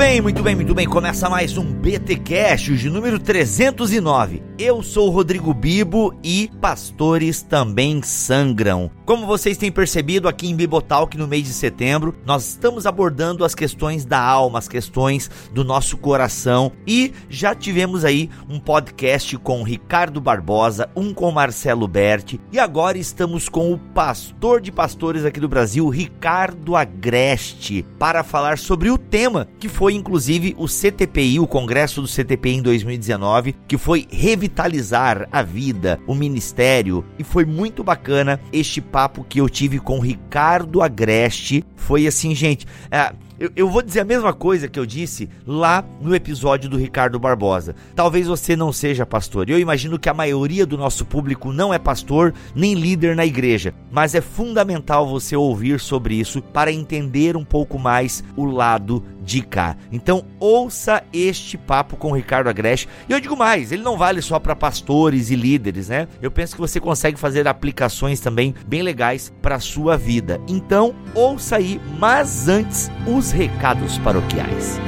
Bem, muito bem, muito bem. Começa mais um BT Cash de número 309. Eu sou Rodrigo Bibo e pastores também sangram. Como vocês têm percebido aqui em Bibotalk no mês de setembro, nós estamos abordando as questões da alma, as questões do nosso coração e já tivemos aí um podcast com Ricardo Barbosa, um com Marcelo Berti e agora estamos com o pastor de pastores aqui do Brasil, Ricardo Agreste, para falar sobre o tema que foi inclusive o CTPI, o congresso do CTPI em 2019, que foi revitalizar a vida, o ministério, e foi muito bacana este papo que eu tive com o Ricardo Agreste. Foi assim, gente, é, eu, eu, vou dizer a mesma coisa que eu disse lá no episódio do Ricardo Barbosa. Talvez você não seja pastor. Eu imagino que a maioria do nosso público não é pastor nem líder na igreja, mas é fundamental você ouvir sobre isso para entender um pouco mais o lado de cá. Então ouça este papo com o Ricardo Agreste. E eu digo mais, ele não vale só para pastores e líderes, né? Eu penso que você consegue fazer aplicações também bem legais para a sua vida. Então ouça aí, mas antes os recados paroquiais.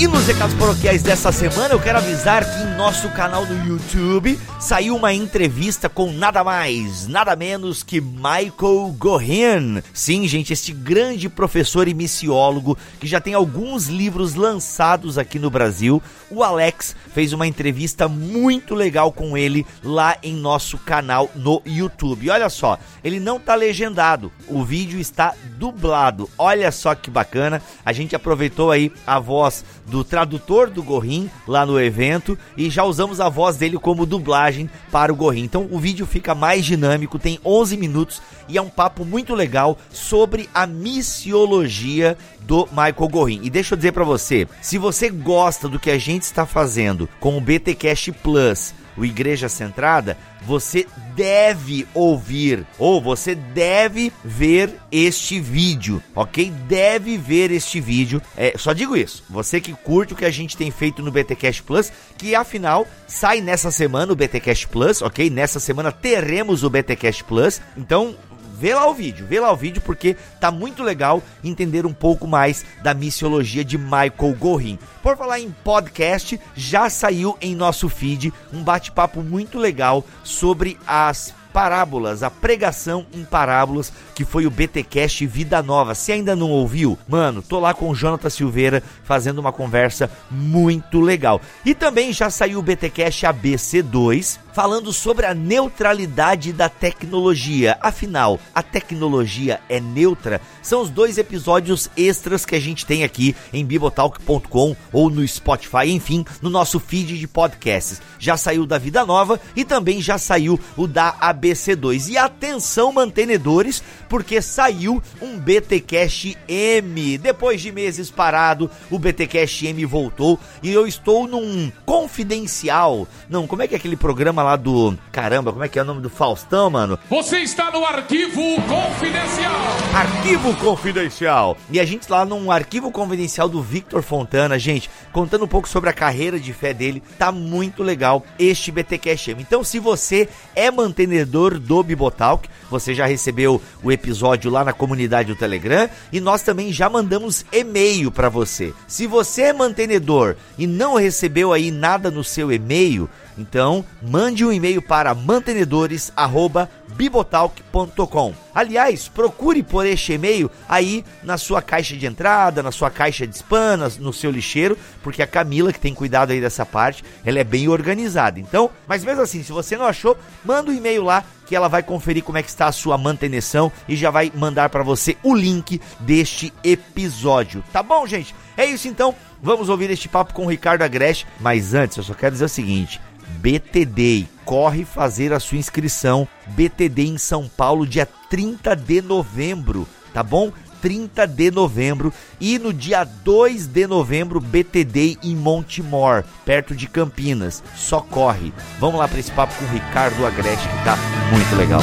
E nos recados paroquiais dessa semana, eu quero avisar que em nosso canal no YouTube saiu uma entrevista com nada mais, nada menos que Michael Gorin. Sim, gente, este grande professor e missiólogo que já tem alguns livros lançados aqui no Brasil. O Alex fez uma entrevista muito legal com ele lá em nosso canal no YouTube. Olha só, ele não tá legendado, o vídeo está dublado. Olha só que bacana. A gente aproveitou aí a voz do tradutor do Gorrin lá no evento e já usamos a voz dele como dublagem para o Gorrin. Então o vídeo fica mais dinâmico, tem 11 minutos e é um papo muito legal sobre a missiologia do Michael Gorrin. E deixa eu dizer para você, se você gosta do que a gente está fazendo com o BT Cash Plus, o Igreja Centrada, você deve ouvir ou você deve ver este vídeo, ok? Deve ver este vídeo. É, só digo isso. Você que curte o que a gente tem feito no BT Cash Plus, que afinal sai nessa semana o BT Cash Plus, ok? Nessa semana teremos o BT Cash Plus. Então vê lá o vídeo, vê lá o vídeo porque tá muito legal entender um pouco mais da missiologia de Michael Gorin. Por falar em podcast, já saiu em nosso feed um bate-papo muito legal sobre as parábolas, a pregação em parábolas, que foi o BTcast Vida Nova. Se ainda não ouviu, mano, tô lá com o Jonathan Silveira fazendo uma conversa muito legal. E também já saiu o BTcast ABC2, falando sobre a neutralidade da tecnologia. Afinal, a tecnologia é neutra? São os dois episódios extras que a gente tem aqui em bibotalk.com ou no Spotify, enfim, no nosso feed de podcasts. Já saiu da Vida Nova e também já saiu o da ABC2. E atenção, mantenedores, porque saiu um BTcast M. Depois de meses parado, o BTcast M voltou e eu estou num confidencial. Não, como é que é aquele programa lá do. Caramba, como é que é o nome do Faustão, mano? Você está no arquivo confidencial. Arquivo confidencial. E a gente lá num arquivo confidencial do Victor Fontana, gente, contando um pouco sobre a carreira de fé dele. Tá muito legal este BTcast. Então, se você é mantenedor do Bibotalk, você já recebeu o episódio lá na comunidade do Telegram e nós também já mandamos e-mail para você. Se você é mantenedor e não recebeu aí nada no seu e-mail, então, mande um e-mail para mantenedores@bibotalk.com. Aliás, procure por este e-mail aí na sua caixa de entrada, na sua caixa de spam, no seu lixeiro, porque a Camila que tem cuidado aí dessa parte, ela é bem organizada. Então, mas mesmo assim, se você não achou, manda um e-mail lá que ela vai conferir como é que está a sua manutenção e já vai mandar para você o link deste episódio. Tá bom, gente? É isso então. Vamos ouvir este papo com o Ricardo Agreste, mas antes eu só quero dizer o seguinte: BTD. Corre fazer a sua inscrição. BTD em São Paulo, dia 30 de novembro, tá bom? 30 de novembro e no dia 2 de novembro BTD em Montemor, perto de Campinas. Só corre. Vamos lá para esse papo com o Ricardo Agreste que tá muito legal.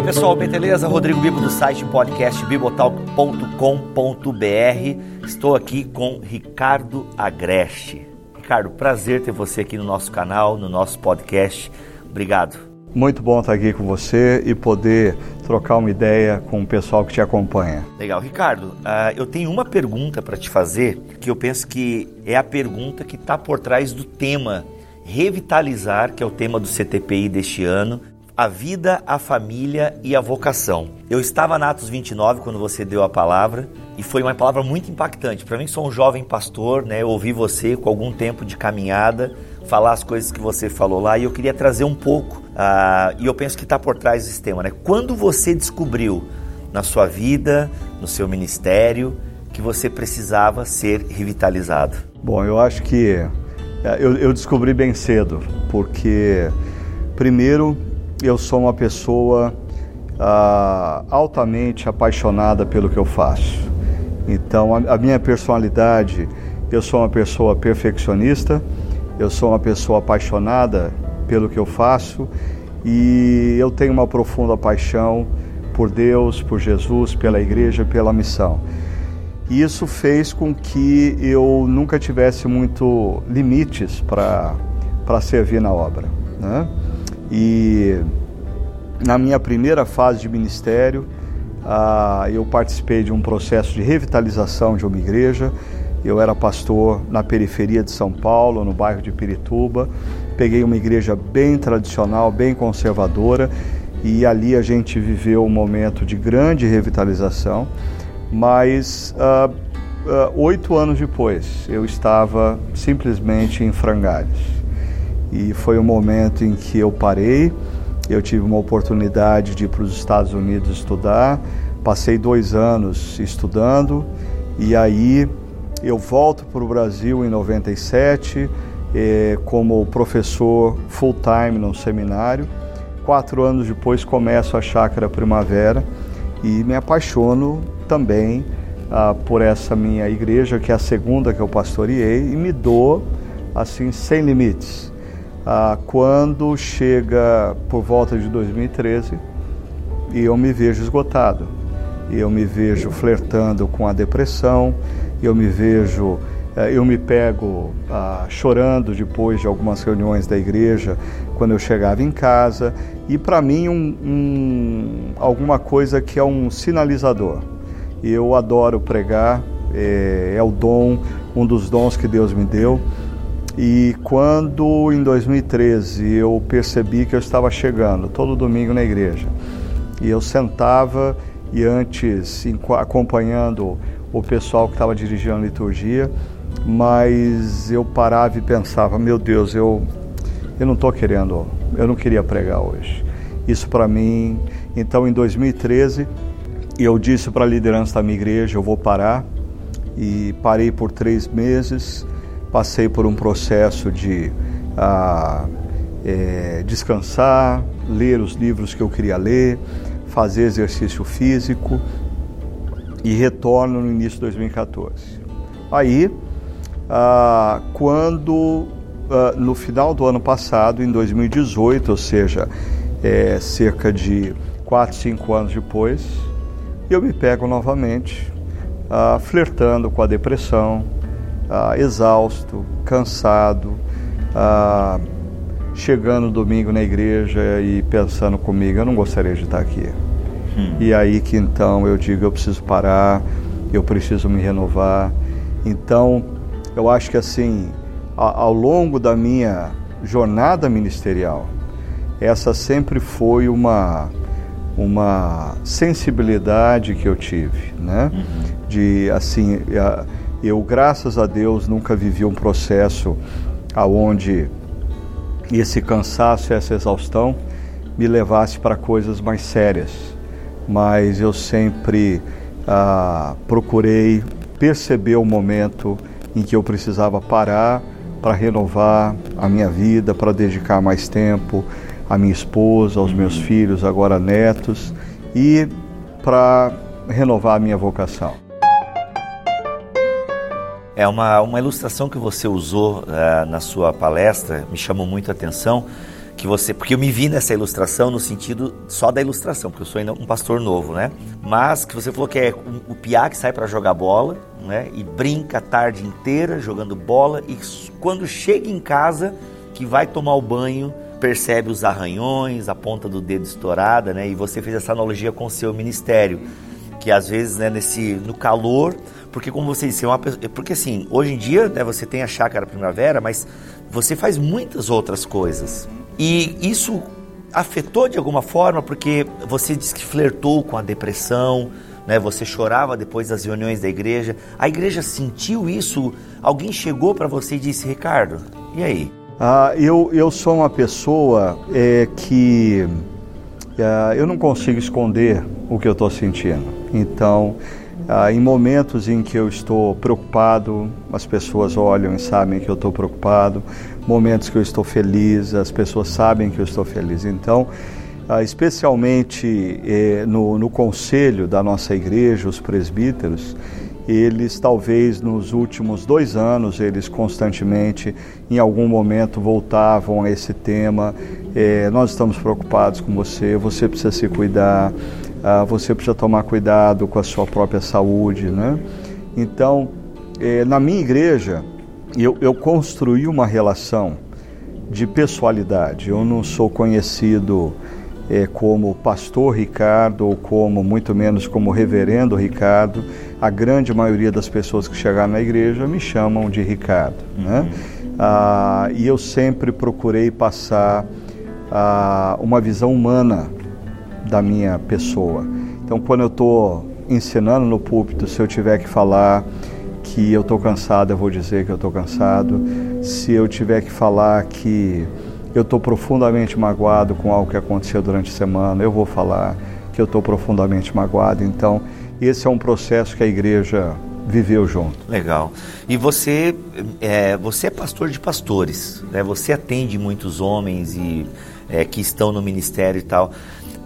Aí pessoal, beleza? Rodrigo Bibo do site podcast bibotalk.com.br. Estou aqui com Ricardo Agreste. Ricardo, prazer ter você aqui no nosso canal, no nosso podcast. Obrigado. Muito bom estar aqui com você e poder trocar uma ideia com o pessoal que te acompanha. Legal. Ricardo, uh, eu tenho uma pergunta para te fazer que eu penso que é a pergunta que está por trás do tema Revitalizar, que é o tema do CTPI deste ano, a vida, a família e a vocação. Eu estava na Atos 29 quando você deu a palavra e foi uma palavra muito impactante. Para mim, sou um jovem pastor, né? Eu ouvi você com algum tempo de caminhada falar as coisas que você falou lá e eu queria trazer um pouco, uh, e eu penso que está por trás desse tema, né? Quando você descobriu na sua vida, no seu ministério, que você precisava ser revitalizado? Bom, eu acho que é, eu, eu descobri bem cedo, porque primeiro eu sou uma pessoa ah, altamente apaixonada pelo que eu faço. Então, a, a, minha personalidade, eu sou uma pessoa perfeccionista, eu sou uma pessoa apaixonada pelo que eu faço e eu tenho uma profunda paixão por Deus, por Jesus, pela igreja, pela missão. E isso fez com que eu nunca tivesse muito limites para servir na obra. Né? E na minha primeira fase de ministério, eu participei de um processo de revitalização de uma igreja. Eu era pastor na periferia de São Paulo, no bairro de Pirituba. Peguei uma igreja bem tradicional, bem conservadora, e ali a gente viveu um momento de grande revitalização. Mas ah, ah, oito anos depois, eu estava simplesmente em frangalhos e foi o um momento em que eu parei. Eu tive uma oportunidade de ir para os Estados Unidos estudar, passei dois anos estudando e aí eu volto para o Brasil em 97 eh, como professor full time num seminário. Quatro anos depois começo a Chácara Primavera e me apaixono também ah, por essa minha igreja, que é a segunda que eu pastoreei, e me dou assim sem limites ah, quando chega por volta de 2013 e eu me vejo esgotado, eu me vejo flertando com a depressão, eu me vejo, eh, eu me pego ah, chorando depois de algumas reuniões da igreja, quando eu chegava em casa, e para mim um, um, alguma coisa que é um sinalizador. Eu adoro pregar, é, é o dom, um dos dons que Deus me deu. E quando em 2013 eu percebi que eu estava chegando todo domingo na igreja, e eu sentava e antes acompanhando o pessoal que estava dirigindo a liturgia, mas eu parava e pensava, meu Deus, eu eu não estou querendo, eu não queria pregar hoje. Isso para mim, então em 2013 eu disse para a liderança da minha igreja, eu vou parar e parei por três meses passei por um processo de ah, é, descansar, ler os livros que eu queria ler, fazer exercício físico e retorno no início de 2014. Aí, ah, quando ah, no final do ano passado, em 2018, ou seja, é, cerca de 4, 5 anos depois, eu me pego novamente ah, flertando com a depressão, ah, exausto, cansado, ah, chegando domingo na igreja e pensando comigo, eu não gostaria de estar aqui. Hum. E aí que então eu digo, eu preciso parar, eu preciso me renovar. Então, eu acho que assim, ao longo da minha jornada ministerial, essa sempre foi uma uma sensibilidade que eu tive, né? Uhum. De assim, eu, graças a Deus, nunca vivi um processo aonde esse cansaço, essa exaustão me levasse para coisas mais sérias. Mas eu sempre ah, procurei perceber o momento em que eu precisava parar para renovar a minha vida, para dedicar mais tempo à minha esposa, aos meus filhos, agora netos, e para renovar a minha vocação. É uma, uma ilustração que você usou uh, na sua palestra, me chamou muito a atenção, que você, porque eu me vi nessa ilustração no sentido só da ilustração, porque eu sou ainda um pastor novo, né? Mas que você falou que é o, o piá que sai para jogar bola, né? E brinca a tarde inteira jogando bola e quando chega em casa que vai tomar o banho percebe os arranhões, a ponta do dedo estourada, né? E você fez essa analogia com o seu ministério, que às vezes, né, nesse no calor, porque como você disse, é uma porque assim, hoje em dia, né, você tem a chácara primavera, mas você faz muitas outras coisas. E isso afetou de alguma forma, porque você disse que flertou com a depressão, né? Você chorava depois das reuniões da igreja. A igreja sentiu isso? Alguém chegou para você e disse, Ricardo, e aí? Ah, eu, eu sou uma pessoa é, que é, eu não consigo esconder o que eu estou sentindo. Então, ah, em momentos em que eu estou preocupado, as pessoas olham e sabem que eu estou preocupado. Momentos que eu estou feliz, as pessoas sabem que eu estou feliz. Então, ah, especialmente eh, no, no conselho da nossa igreja, os presbíteros, eles talvez nos últimos dois anos, eles constantemente, em algum momento, voltavam a esse tema. Eh, nós estamos preocupados com você, você precisa se cuidar, ah, você precisa tomar cuidado com a sua própria saúde, né? Então, eh, na minha igreja, eu, eu construí uma relação de pessoalidade. Eu não sou conhecido eh, como pastor Ricardo ou como muito menos como reverendo Ricardo. A grande maioria das pessoas que chegaram na igreja me chamam de Ricardo, né? Ah, e eu sempre procurei passar ah, uma visão humana da minha pessoa. Então, quando eu estou ensinando no púlpito, se eu tiver que falar que eu estou cansado, eu vou dizer que eu estou cansado. Se eu tiver que falar que eu estou profundamente magoado com algo que aconteceu durante a semana, eu vou falar que eu estou profundamente magoado. Então, esse é um processo que a igreja viveu junto. Legal. E você é, você é pastor de pastores, né? Você atende muitos homens e é, que estão no ministério e tal.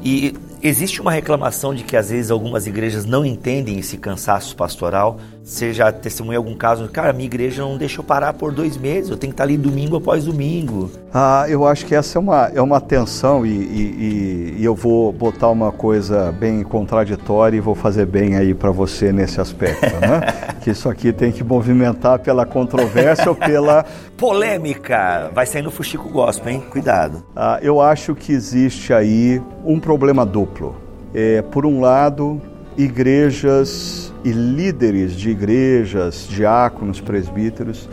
E existe uma reclamação de que às vezes algumas igrejas não entendem esse cansaço pastoral. Você já testemunhou algum caso? Cara, minha igreja não deixa eu parar por dois meses, eu tenho que estar ali domingo após domingo. Ah, eu acho que essa é uma, é uma tensão e, e, e eu vou botar uma coisa bem contraditória e vou fazer bem aí para você nesse aspecto, né? que isso aqui tem que movimentar pela controvérsia ou pela... Polêmica! Vai sair no Fuxico Gospel, hein? Cuidado. Ah, eu acho que existe aí um problema duplo. É, por um lado, igrejas e líderes de igrejas, diáconos, presbíteros,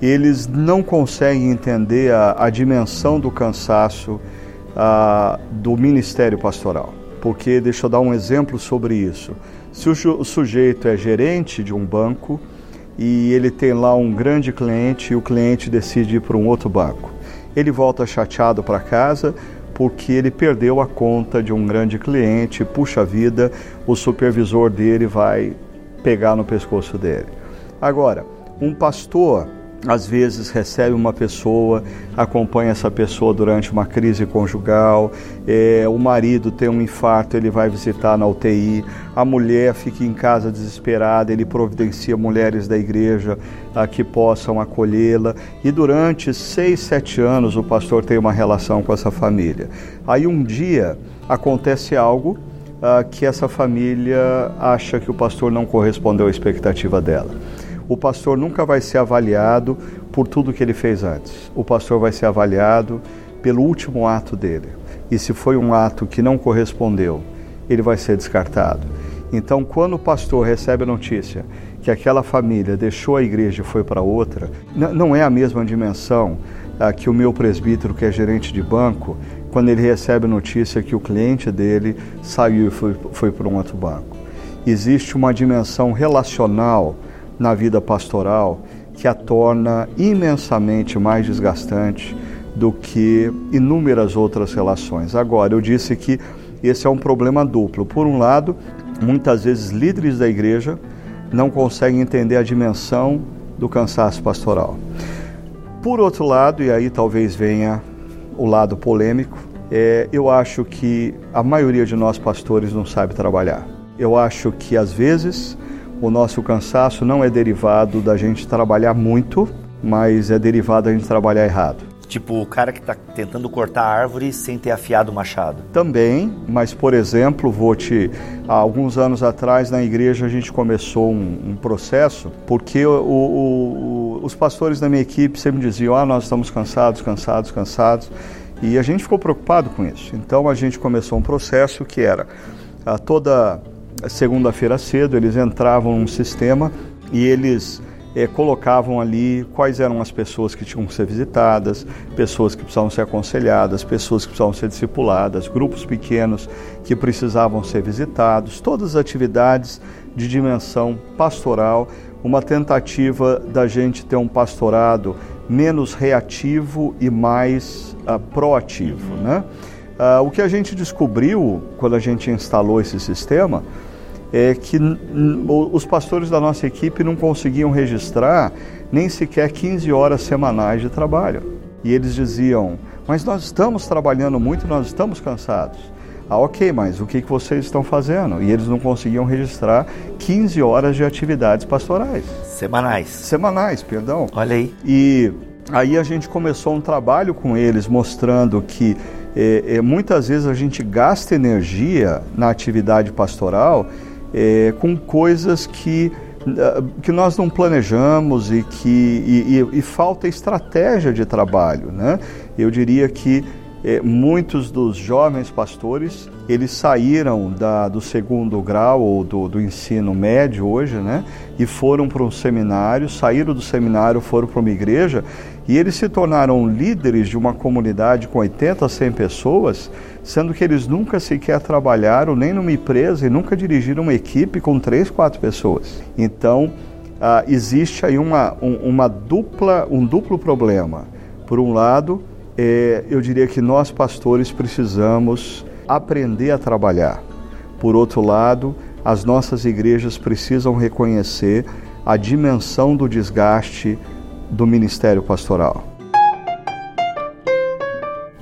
eles não conseguem entender a, a dimensão do cansaço a, do ministério pastoral. Porque, deixa eu dar um exemplo sobre isso. Se o, o sujeito é gerente de um banco e ele tem lá um grande cliente e o cliente decide ir para um outro banco, ele volta chateado para casa porque ele perdeu a conta de um grande cliente, puxa vida, o supervisor dele vai pegar no pescoço dele. Agora, um pastor às vezes recebe uma pessoa, acompanha essa pessoa durante uma crise conjugal, é, o marido tem um infarto, ele vai visitar na UTI, a mulher fica em casa desesperada, ele providencia mulheres da igreja a, que possam acolhê-la, e durante seis, sete anos o pastor tem uma relação com essa família. Aí um dia acontece algo a, que essa família acha que o pastor não correspondeu à expectativa dela o pastor nunca vai ser avaliado por tudo que ele fez antes. O pastor vai ser avaliado pelo último ato dele. E se foi um ato que não correspondeu, ele vai ser descartado. Então, quando o pastor recebe a notícia que aquela família deixou a igreja e foi para outra, não é a mesma dimensão ah, que o meu presbítero, que é gerente de banco, quando ele recebe a notícia que o cliente dele saiu e foi, foi para um outro banco. Existe uma dimensão relacional na vida pastoral que a torna imensamente mais desgastante do que inúmeras outras relações. Agora, eu disse que esse é um problema duplo. Por um lado, muitas vezes líderes da igreja não conseguem entender a dimensão do cansaço pastoral. Por outro lado, e aí talvez venha o lado polêmico, é, eu acho que a maioria de nós pastores não sabe trabalhar. Eu acho que às vezes o nosso cansaço não é derivado da gente trabalhar muito, mas é derivado da gente trabalhar errado. Tipo o cara que está tentando cortar a árvore sem ter afiado o machado. Também, mas por exemplo, vou te. Há alguns anos atrás na igreja a gente começou um, um processo, porque o, o, os pastores da minha equipe sempre diziam: ah, nós estamos cansados, cansados, cansados. E a gente ficou preocupado com isso. Então a gente começou um processo que era a toda segunda-feira cedo eles entravam num sistema e eles é, colocavam ali quais eram as pessoas que tinham que ser visitadas, pessoas que precisavam ser aconselhadas, pessoas que precisavam ser discipuladas, grupos pequenos que precisavam ser visitados, todas as atividades de dimensão pastoral, uma tentativa da gente ter um pastorado menos reativo e mais uh, proativo. Né? Uh, o que a gente descobriu quando a gente instalou esse sistema é que os pastores da nossa equipe não conseguiam registrar nem sequer 15 horas semanais de trabalho. E eles diziam: Mas nós estamos trabalhando muito, nós estamos cansados. Ah, ok, mas o que, que vocês estão fazendo? E eles não conseguiam registrar 15 horas de atividades pastorais. Semanais. Semanais, perdão. Olha aí. E aí a gente começou um trabalho com eles mostrando que é, é, muitas vezes a gente gasta energia na atividade pastoral é, com coisas que, ah, que nós não planejamos e que e, e, e falta estratégia de trabalho. Né? Eu diria que é, muitos dos jovens pastores eles saíram da, do segundo grau ou do, do ensino médio hoje, né? E foram para um seminário, saíram do seminário, foram para uma igreja e eles se tornaram líderes de uma comunidade com 80 a 100 pessoas, sendo que eles nunca sequer trabalharam nem numa empresa e nunca dirigiram uma equipe com três, quatro pessoas. Então, ah, existe aí uma, um, uma dupla, um duplo problema. Por um lado, é, eu diria que nós pastores precisamos aprender a trabalhar. Por outro lado, as nossas igrejas precisam reconhecer a dimensão do desgaste do ministério pastoral.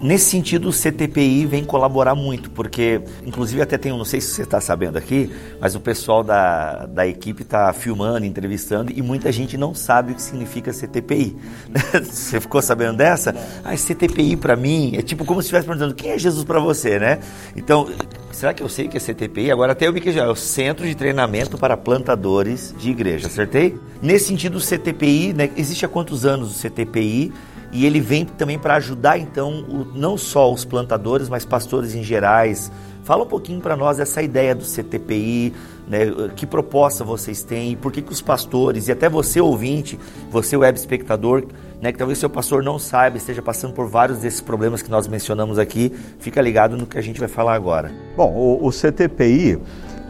Nesse sentido, o CTPI vem colaborar muito, porque, inclusive, até tem, não sei se você está sabendo aqui, mas o pessoal da, da equipe está filmando, entrevistando, e muita gente não sabe o que significa CTPI. você ficou sabendo dessa? Ah, CTPI para mim é tipo como se estivesse perguntando quem é Jesus para você, né? Então, será que eu sei o que é CTPI? Agora até eu vi que já é o Centro de Treinamento para Plantadores de Igreja, acertei? Nesse sentido, o CTPI, né, existe há quantos anos o CTPI? E ele vem também para ajudar então o, não só os plantadores, mas pastores em gerais. Fala um pouquinho para nós essa ideia do CTPI, né, que proposta vocês têm, por que, que os pastores e até você ouvinte, você web espectador, né, que talvez seu pastor não saiba, esteja passando por vários desses problemas que nós mencionamos aqui, fica ligado no que a gente vai falar agora. Bom, o, o CTPI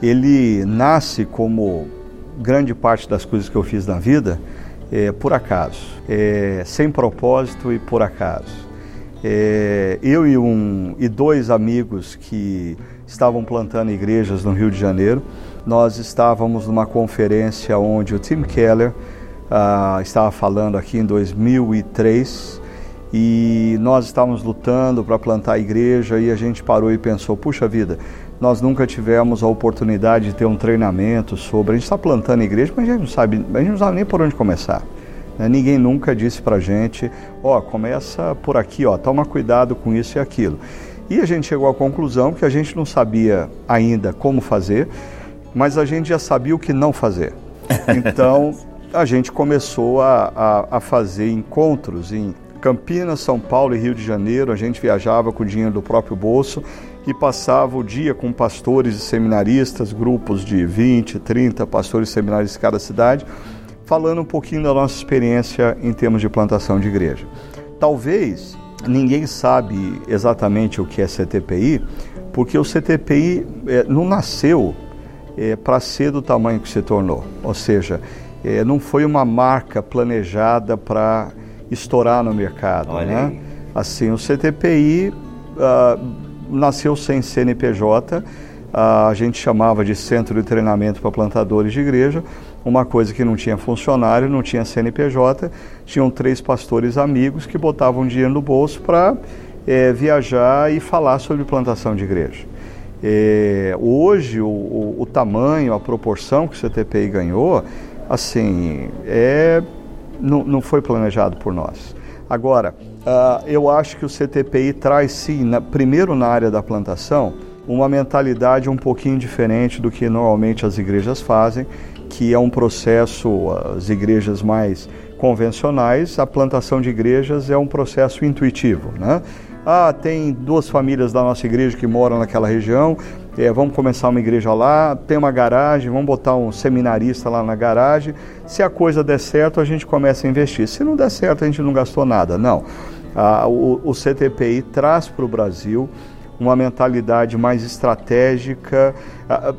ele nasce como grande parte das coisas que eu fiz na vida é, por acaso, é, sem propósito e por acaso. É, eu e, um, e dois amigos que estavam plantando igrejas no Rio de Janeiro, nós estávamos numa conferência onde o Tim Keller ah, estava falando aqui em 2003 e nós estávamos lutando para plantar a igreja e a gente parou e pensou, puxa vida, nós nunca tivemos a oportunidade de ter um treinamento sobre. A gente está plantando igreja, mas a gente não sabe, a gente não sabe nem por onde começar. Né? Ninguém nunca disse para a gente, ó, oh, começa por aqui, ó, toma cuidado com isso e aquilo. E a gente chegou à conclusão que a gente não sabia ainda como fazer, mas a gente já sabia o que não fazer. Então a gente começou a, a, a fazer encontros em Campinas, São Paulo e Rio de Janeiro. A gente viajava com o dinheiro do próprio bolso e passava o dia com pastores e seminaristas, grupos de 20, 30 pastores e seminaristas de cada cidade, falando um pouquinho da nossa experiência em termos de plantação de igreja. Talvez ninguém sabe exatamente o que é CTPI, porque o CTPI é, não nasceu é, para ser do tamanho que se tornou, ou seja, é, não foi uma marca planejada para estourar no mercado. né? Assim, o CTPI ah, nasceu sem CNPJ, a gente chamava de Centro de Treinamento para Plantadores de Igreja, uma coisa que não tinha funcionário, não tinha CNPJ, tinham três pastores amigos que botavam dinheiro no bolso para é, viajar e falar sobre plantação de igreja. É, hoje, o, o, o, tamanho, a proporção que o CTPI ganhou, assim, é, não, não foi planejado por nós. Agora, uh, eu acho que o CTPI traz sim, na, primeiro na área da plantação, uma mentalidade um pouquinho diferente do que normalmente as igrejas fazem, que é um processo, as igrejas mais convencionais, a plantação de igrejas é um processo intuitivo, né? Ah, tem duas famílias da nossa igreja que moram naquela região, é, vamos começar uma igreja lá, tem uma garagem, vamos botar um seminarista lá na garagem. Se a coisa der certo, a gente começa a investir. Se não der certo, a gente não gastou nada. Não. Ah, o, o CTPI traz para o Brasil uma mentalidade mais estratégica,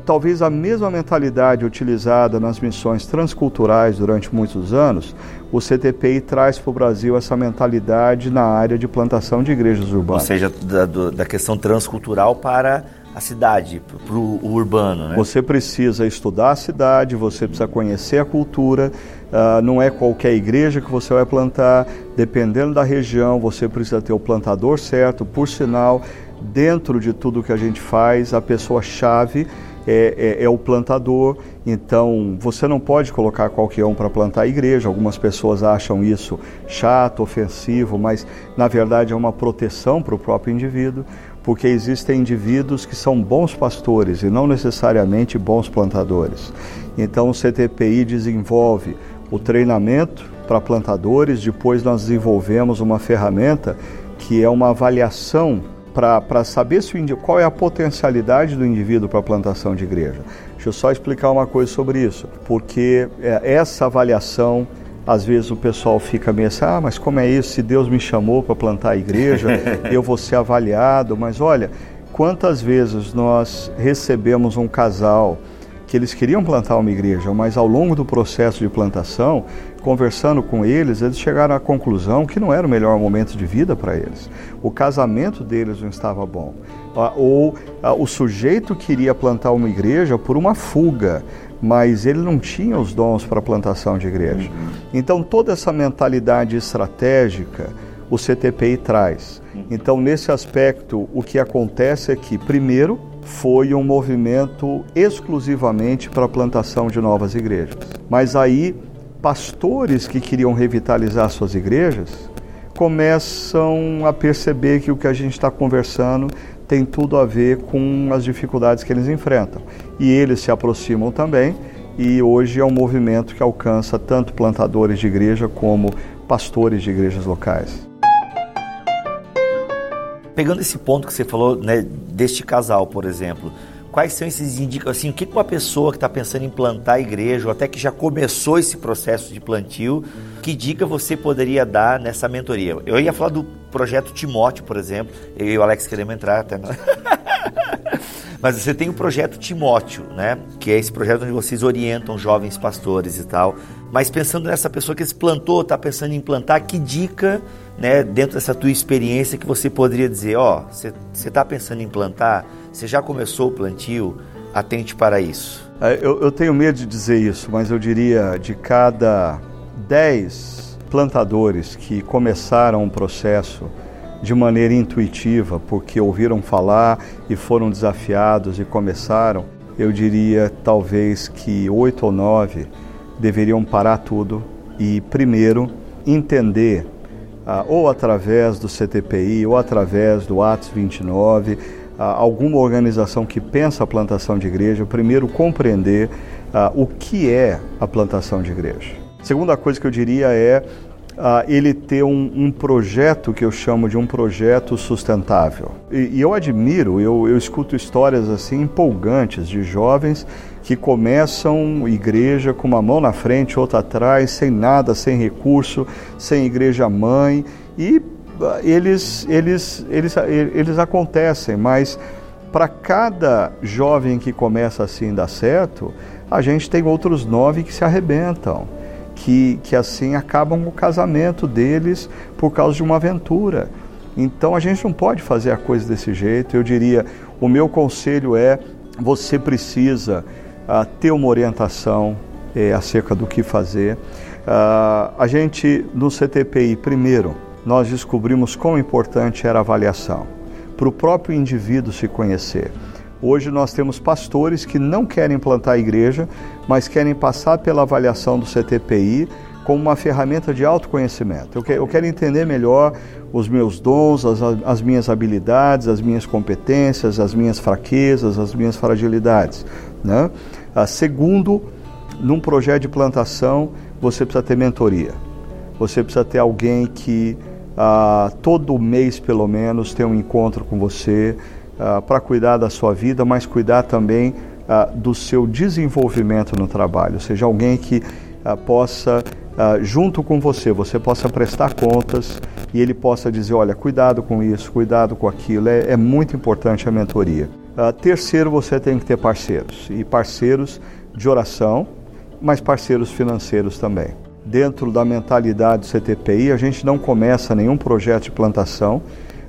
talvez a mesma mentalidade utilizada nas missões transculturais durante muitos anos, o CTPI traz para o Brasil essa mentalidade na área de plantação de igrejas urbanas. Ou seja, da, da questão transcultural para a cidade, para o urbano. Né? Você precisa estudar a cidade, você precisa conhecer a cultura, uh, não é qualquer igreja que você vai plantar, dependendo da região, você precisa ter o plantador certo, por sinal, dentro de tudo que a gente faz, a pessoa-chave é, é, é, o plantador, então você não pode colocar qualquer um para plantar a igreja. Algumas pessoas acham isso chato, ofensivo, mas na verdade é uma proteção para o próprio indivíduo, porque existem indivíduos que são bons pastores e não necessariamente bons plantadores. Então o CTPI desenvolve o treinamento para plantadores, depois nós desenvolvemos uma ferramenta que é uma avaliação para saber se o, qual é a potencialidade do indivíduo para a plantação de igreja. Deixa eu só explicar uma coisa sobre isso, porque é, essa avaliação, às vezes o pessoal fica meio assim, ah, mas como é isso? Se Deus me chamou para plantar a igreja, eu vou ser avaliado. Mas olha, quantas vezes nós recebemos um casal que eles queriam plantar uma igreja, mas ao longo do processo de plantação, conversando com eles, eles chegaram à conclusão que não era o melhor momento de vida para eles. O casamento deles não estava bom. Ah, ou ah, o sujeito queria plantar uma igreja por uma fuga, mas ele não tinha os dons para a plantação de igreja. Uhum. Então, toda essa mentalidade estratégica o CTPI traz. Então, nesse aspecto, o que acontece é que, primeiro, foi um movimento exclusivamente para a plantação de novas igrejas. Mas aí, pastores que queriam revitalizar suas igrejas começam a perceber que o que a gente está conversando tem tudo a ver com as dificuldades que eles enfrentam. E eles se aproximam também, e hoje é um movimento que alcança tanto plantadores de igreja como pastores de igrejas locais. Pegando esse ponto que você falou, né, deste casal, por exemplo, quais são esses indicadores, assim, o que uma pessoa que está pensando em plantar a igreja, ou até que já começou esse processo de plantio, que dica você poderia dar nessa mentoria? Eu ia falar do projeto Timóteo, por exemplo, eu e o Alex queremos entrar até... Mas você tem o projeto Timóteo, né? Que é esse projeto onde vocês orientam jovens pastores e tal. Mas pensando nessa pessoa que se plantou, está pensando em plantar, que dica né, dentro dessa tua experiência que você poderia dizer, ó, oh, você está pensando em plantar, você já começou o plantio, atente para isso. É, eu, eu, tenho medo de dizer isso, mas eu diria de cada 10 plantadores que começaram um processo de maneira intuitiva, porque ouviram falar e foram desafiados e começaram, eu diria talvez que oito ou nove deveriam parar tudo e primeiro entender ah, ou através do CTPI, ou através do Atos 29, ah, alguma organização que pensa a plantação de igreja, primeiro compreender ah, o que é a plantação de igreja. Segunda coisa que eu diria é Ele ter um, um, projeto que eu chamo de um projeto sustentável. E, e eu admiro, eu, eu, escuto histórias assim empolgantes de jovens que começam igreja com uma mão na frente, outra atrás, sem nada, sem recurso, sem igreja mãe, e uh, eles, eles, eles, eles acontecem, mas para cada jovem que começa assim dar certo, a gente tem outros nove que se arrebentam que, que assim acabam o casamento deles por causa de uma aventura. Então a gente não pode fazer a coisa desse jeito. Eu diria, o meu conselho é: você precisa uh, ter uma orientação eh, acerca do que fazer. Uh, a gente no CTPI, primeiro, nós descobrimos quão importante era a avaliação para o próprio indivíduo se conhecer. Hoje nós temos pastores que não querem plantar a igreja, mas querem passar pela avaliação do CTPI como uma ferramenta de autoconhecimento. Eu, que, eu quero entender melhor os meus dons, as, as, minhas habilidades, as minhas competências, as minhas fraquezas, as minhas fragilidades. Né? Ah, segundo, num projeto de plantação, você precisa ter mentoria. Você precisa ter alguém que ah, todo mês, pelo menos, tem um encontro com você ah, para cuidar da sua vida, mas cuidar também ah, do seu desenvolvimento no trabalho. Ou seja, alguém que ah, possa Uh, junto com você, você possa prestar contas e ele possa dizer: olha, cuidado com isso, cuidado com aquilo. É, é muito importante a mentoria. Uh, terceiro, você tem que ter parceiros e parceiros de oração, mas parceiros financeiros também. Dentro da mentalidade do CTPI, a gente não começa nenhum projeto de plantação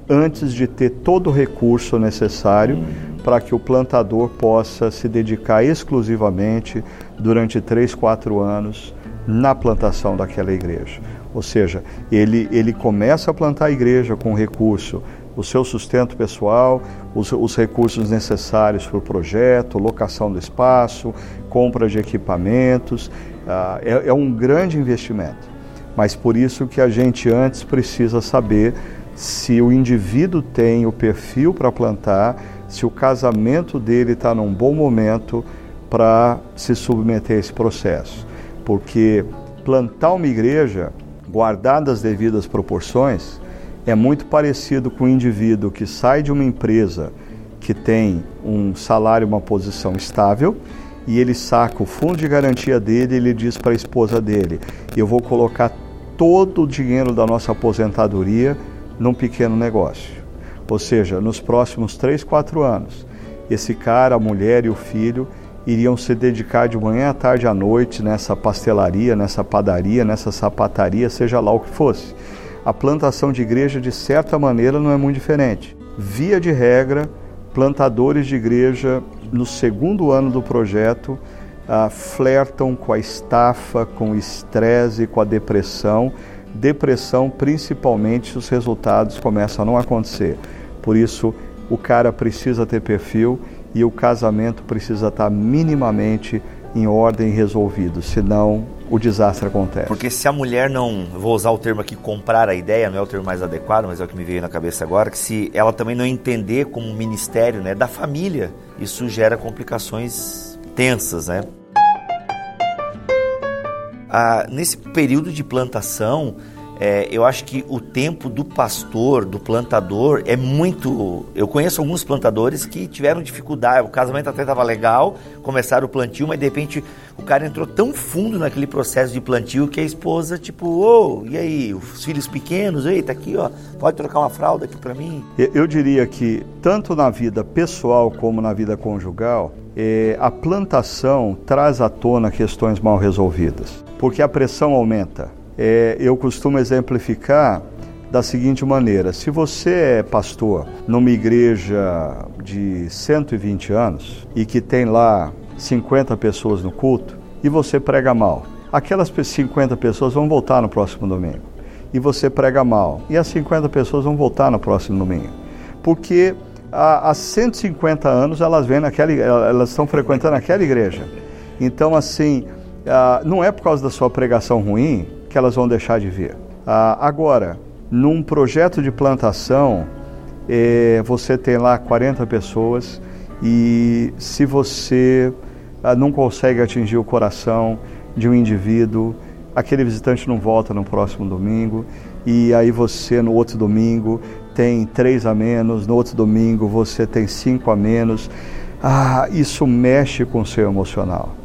antes de ter todo o recurso necessário para que o plantador possa se dedicar exclusivamente durante três, quatro anos na plantação daquela igreja. Ou seja, ele, ele começa a plantar a igreja com recurso, o seu sustento pessoal, os, os recursos necessários para o projeto, locação do espaço, compra de equipamentos. Ah, é, é um grande investimento. Mas por isso que a gente antes precisa saber se o indivíduo tem o perfil para plantar, se o casamento dele está num bom momento para se submeter a esse processo. Porque plantar uma igreja, guardadas as devidas proporções, é muito parecido com o indivíduo que sai de uma empresa que tem um salário, uma posição estável, e ele saca o fundo de garantia dele e ele diz para a esposa dele: Eu vou colocar todo o dinheiro da nossa aposentadoria num pequeno negócio. Ou seja, nos próximos 3, 4 anos, esse cara, a mulher e o filho iriam se dedicar de manhã à tarde à noite nessa pastelaria, nessa padaria, nessa sapataria, seja lá o que fosse. A plantação de igreja, de certa maneira, não é muito diferente. Via de regra, plantadores de igreja, no segundo ano do projeto, ah, flertam com a estafa, com o estresse, com a depressão. Depressão, principalmente, os resultados começam a não acontecer. Por isso, o cara precisa ter perfil e o casamento precisa estar minimamente em ordem resolvido, senão o desastre acontece. Porque se a mulher não, vou usar o termo aqui, comprar a ideia, não é o termo mais adequado, mas é o que me veio na cabeça agora, que se ela também não entender como ministério né, da família, isso gera complicações tensas, né? Ah, nesse período de plantação, é, eu acho que o tempo do pastor, do plantador, é muito. Eu conheço alguns plantadores que tiveram dificuldade. O casamento até estava legal, começaram o plantio, mas de repente o cara entrou tão fundo naquele processo de plantio que a esposa, tipo, ô, oh, e aí, os filhos pequenos, eita, aqui, ó, pode trocar uma fralda aqui para mim? Eu diria que, tanto na vida pessoal como na vida conjugal, é, a plantação traz à tona questões mal resolvidas, porque a pressão aumenta é, eu costumo exemplificar da seguinte maneira: se você é pastor numa igreja de 120 anos e que tem lá 50 pessoas no culto e você prega mal, aquelas 50 pessoas vão voltar no próximo domingo. E você prega mal, e as 50 pessoas vão voltar no próximo domingo. Porque há, 150 anos elas vêm naquela, elas estão frequentando aquela igreja. Então, assim, ah, não é por causa da sua pregação ruim que elas vão deixar de vir. Ah, agora, num projeto de plantação, eh, você tem lá 40 pessoas e se você ah, não consegue atingir o coração de um indivíduo, aquele visitante não volta no próximo domingo e aí você no outro domingo tem três a menos, no outro domingo você tem cinco a menos. Ah, isso mexe com o seu emocional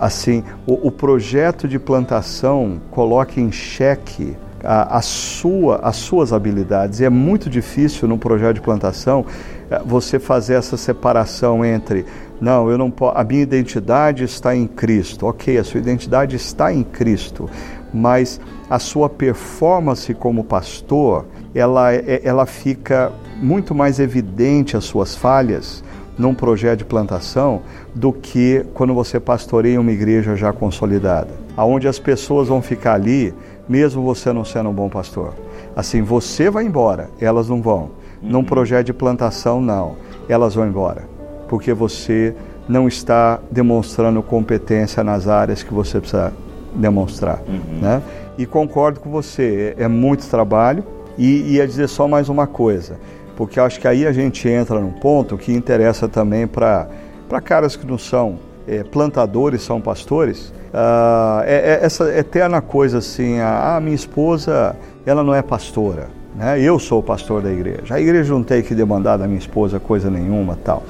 assim, o, o, projeto de plantação coloca em xeque a, a, sua, as suas habilidades. E é muito difícil num projeto de plantação eh, você fazer essa separação entre não, eu não posso, a minha identidade está em Cristo. Ok, a sua identidade está em Cristo, mas a sua performance como pastor, ela, é, ela fica muito mais evidente as suas falhas num projeto de plantação do que quando você pastoreia uma igreja já consolidada, aonde as pessoas vão ficar ali, mesmo você não sendo um bom pastor. Assim, você vai embora, elas não vão. Num uhum. projeto de plantação, não, elas vão embora, porque você não está demonstrando competência nas áreas que você precisa demonstrar. Uhum. Né? E concordo com você, é, é muito trabalho. E ia dizer só mais uma coisa, porque acho que aí a gente entra num ponto que interessa também para caras que não são é, plantadores, são pastores. Uh, é, é, essa eterna coisa assim, a, a minha esposa, ela não é pastora. Né? Eu sou o pastor da igreja. A igreja não tem que demandar da minha esposa coisa nenhuma tal.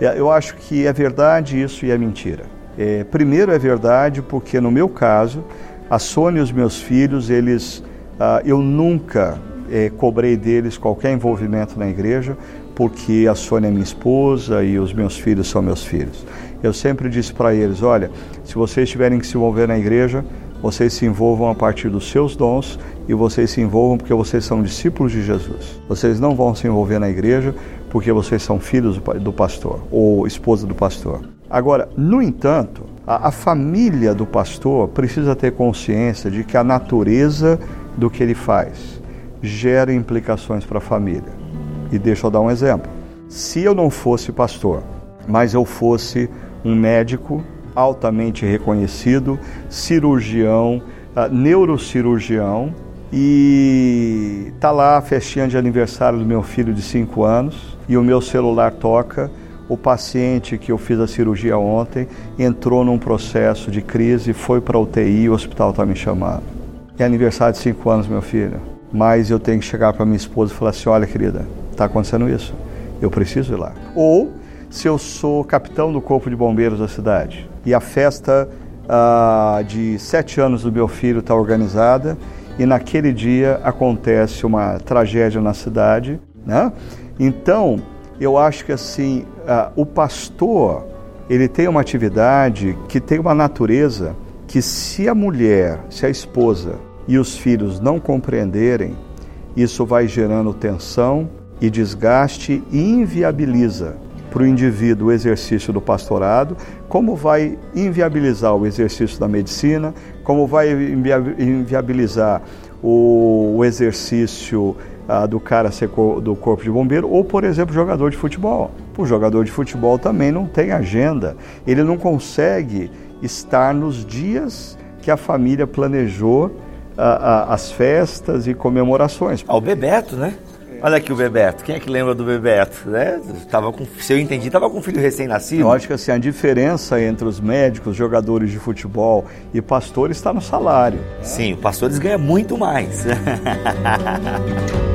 É, eu acho que é verdade isso e é mentira. É, primeiro é verdade porque no meu caso, a Sônia e os meus filhos, eles, uh, eu nunca é, cobrei deles qualquer envolvimento na igreja, porque a Sônia é minha esposa e os meus filhos são meus filhos. Eu sempre disse para eles: olha, se vocês tiverem que se envolver na igreja, vocês se envolvam a partir dos seus dons e vocês se envolvam porque vocês são discípulos de Jesus. Vocês não vão se envolver na igreja porque vocês são filhos do pastor ou esposa do pastor. Agora, no entanto, a, a família do pastor precisa ter consciência de que a natureza do que ele faz gera implicações para a família. E deixa eu dar um exemplo. Se eu não fosse pastor, mas eu fosse um médico altamente reconhecido, cirurgião, uh, neurocirurgião, e tá lá a festinha de aniversário do meu filho de 5 anos e o meu celular toca. O paciente que eu fiz a cirurgia ontem entrou num processo de crise, foi para UTI o hospital está me chamando. É aniversário de 5 anos, meu filho. Mas eu tenho que chegar para minha esposa e falar assim: olha, querida, está acontecendo isso. Eu preciso ir lá. Ou se eu sou capitão do Corpo de Bombeiros da cidade e a festa ah, de sete anos do meu filho está organizada e naquele dia acontece uma tragédia na cidade, né? Então, eu acho que assim, ah, o pastor, ele tem uma atividade que tem uma natureza que se a mulher, se a esposa e os filhos não compreenderem, isso vai gerando tensão e desgaste e inviabiliza para o indivíduo o exercício do pastorado, como vai inviabilizar o exercício da medicina, como vai inviabilizar o, exercício ah, do cara ser do corpo de bombeiro, ou, por exemplo, jogador de futebol. O jogador de futebol também não tem agenda, ele não consegue estar nos dias que a família planejou ah, ah, as festas e comemorações. Ao Bebeto, né? Olha aqui o Bebeto. Quem é que lembra do Bebeto? Né? Tava com, se eu entendi, estava com um filho recém-nascido. Eu acho que assim, a diferença entre os médicos, jogadores de futebol e pastores está no salário. Sim, os pastores ganham muito mais.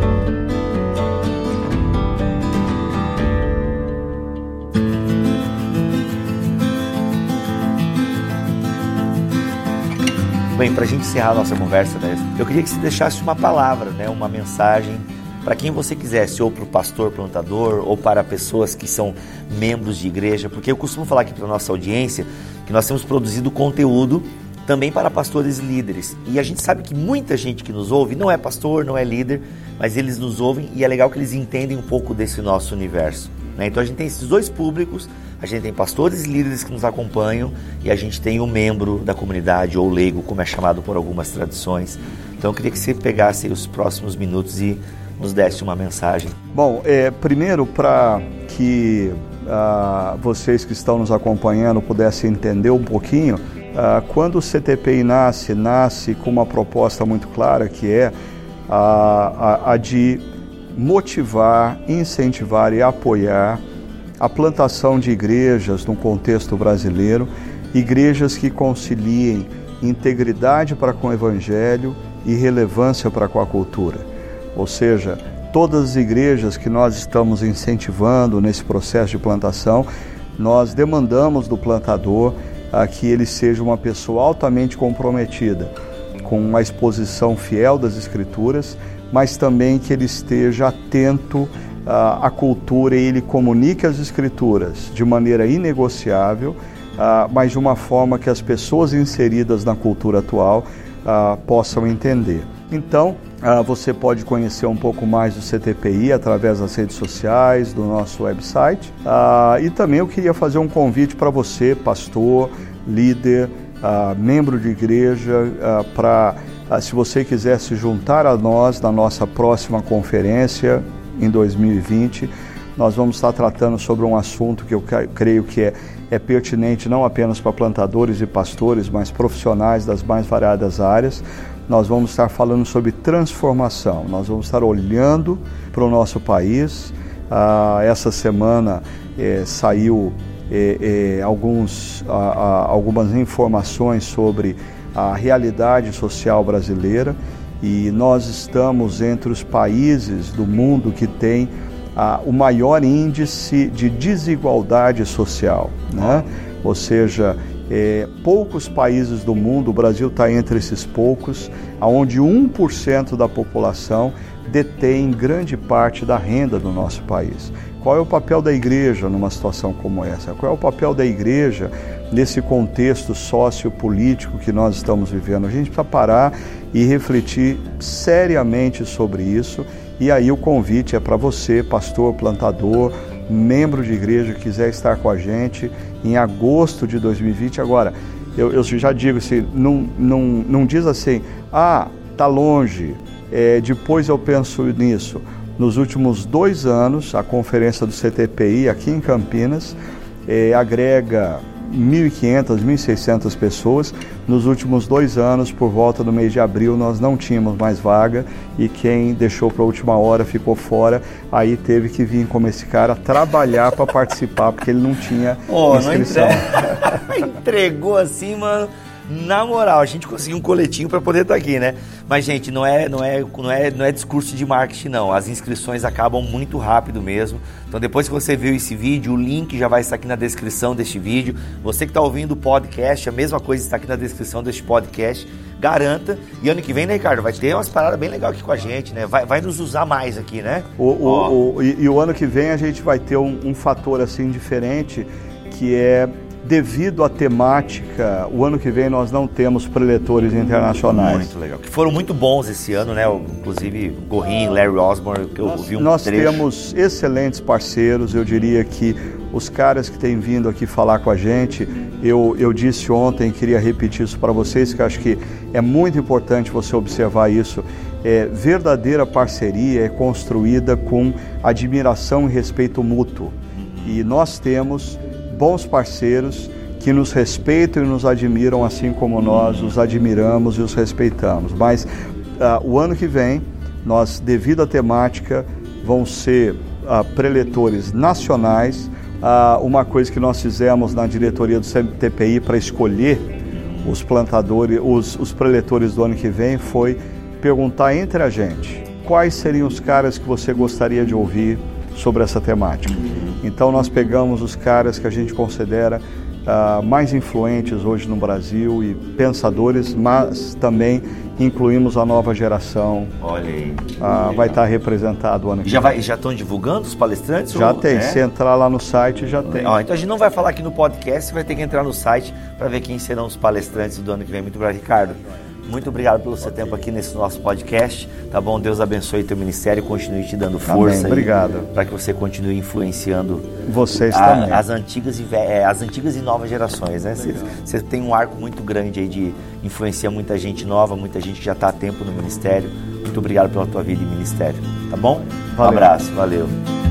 Bem, para a gente encerrar a nossa conversa, né, eu queria que você deixasse uma palavra, né, uma mensagem para quem você quisesse, ou para o pastor plantador, ou para pessoas que são membros de igreja, porque eu costumo falar aqui para nossa audiência que nós temos produzido conteúdo também para pastores e líderes. E a gente sabe que muita gente que nos ouve não é pastor, não é líder, mas eles nos ouvem e é legal que eles entendem um pouco desse nosso universo. Né? Então a gente tem esses dois públicos, a gente tem pastores e líderes que nos acompanham e a gente tem o um membro da comunidade ou leigo, como é chamado por algumas tradições. Então eu queria que você pegasse os próximos minutos e nos desse uma mensagem. Bom, é, primeiro para que ah, vocês que estão nos acompanhando pudessem entender um pouquinho, ah, quando o CTPI nasce, nasce com uma proposta muito clara que é a, a, a de motivar, incentivar e apoiar a plantação de igrejas no contexto brasileiro, igrejas que conciliem integridade para com o evangelho e relevância para com a cultura. Ou seja, todas as igrejas que nós estamos incentivando nesse processo de plantação, nós demandamos do plantador a que ele seja uma pessoa altamente comprometida com uma exposição fiel das Escrituras, mas também que ele esteja atento à cultura e ele comunique as Escrituras de maneira inegociável, mas de uma forma que as pessoas inseridas na cultura atual possam entender. Então, ah, você pode conhecer um pouco mais do CTPI através das redes sociais, do nosso website. Ah, e também eu queria fazer um convite para você, pastor, líder, ah, membro de igreja, para, se você quiser se juntar a nós na nossa próxima conferência em 2020, nós vamos estar tratando sobre um assunto que eu creio que é é pertinente não apenas para plantadores e pastores, mas profissionais das mais variadas áreas. Nós vamos estar falando sobre transformação, nós vamos estar olhando para o nosso país. Ah, essa semana eh, saiu eh, eh, alguns, ah, ah, algumas informações sobre a realidade social brasileira e nós estamos entre os países do mundo que tem ah, o maior índice de desigualdade social, né? ou seja, é, poucos países do mundo, o Brasil está entre esses poucos, onde 1% da população detém grande parte da renda do nosso país. Qual é o papel da igreja numa situação como essa? Qual é o papel da igreja nesse contexto sociopolítico que nós estamos vivendo? A gente precisa parar e refletir seriamente sobre isso. E aí o convite é para você, pastor, plantador, membro de igreja que quiser estar com a gente em agosto de 2020. Agora, eu, eu já digo assim, não, não, não diz assim, ah, tá longe, é, depois eu penso nisso. Nos últimos dois anos, a conferência do CTPI aqui em Campinas é, agrega 1.500, 1.600 pessoas. Nos últimos dois anos, por volta do mês de abril, nós não tínhamos mais vaga e quem deixou para a última hora ficou fora. Aí teve que vir como esse cara trabalhar para participar porque ele não tinha oh, inscrição. Não entre... Entregou assim, mano. Na moral, a gente conseguiu um coletinho para poder estar tá aqui, né? Mas gente, não é, não é, não é, não é discurso de marketing não. As inscrições acabam muito rápido mesmo. Então depois que você viu esse vídeo, o link já vai estar aqui na descrição deste vídeo. Você que está ouvindo o podcast, a mesma coisa está aqui na descrição deste podcast. Garanta. E ano que vem, né, Ricardo? Vai ter umas paradas bem legais aqui com a gente, né? Vai, vai nos usar mais aqui, né? O, o, o e, e, o ano que vem a gente vai ter um, um fator assim diferente que é devido à temática, o ano que vem nós não temos preletores internacionais. Muito legal. Que foram muito bons esse ano, né? Inclusive Gorin, Larry Osborne, que eu nós, vi um Nós trecho. temos excelentes parceiros, eu diria que os caras que têm vindo aqui falar com a gente, eu, eu disse ontem, queria repetir isso para vocês, que acho que é muito importante você observar isso. É, verdadeira parceria é construída com admiração e respeito mútuo. E nós temos bons parceiros que nos respeitam e nos admiram assim como nós os admiramos e os respeitamos. Mas uh, o ano que vem, nós, devido à temática, vão ser uh, preletores nacionais. Uh, uma coisa que nós fizemos na diretoria do CTPI para escolher os plantadores, os, os preletores do ano que vem foi perguntar entre a gente quais seriam os caras que você gostaria de ouvir sobre essa temática. Então nós pegamos os caras que a gente considera uh, mais influentes hoje no Brasil e pensadores, mas também incluímos a nova geração. Olha aí. Uh, vai estar representado o ano que já vem. Já estão divulgando os palestrantes? Já ou... tem. É? Se entrar lá no site, já tem. Ó, então a gente não vai falar aqui no podcast, você vai ter que entrar no site para ver quem serão os palestrantes do ano que vem. Muito obrigado, Ricardo. Muito obrigado pelo seu tempo aqui nesse nosso podcast. Tá bom? Deus abençoe teu ministério e continue te dando força. Amém. Obrigado. Para que você continue influenciando vocês a, também. As antigas, e, é, as antigas e novas gerações, né? Você, tem um arco muito grande aí de influenciar muita gente nova, muita gente que já está há tempo no ministério. Muito obrigado pela tua vida e ministério. Tá bom? Valeu. Um abraço. Valeu.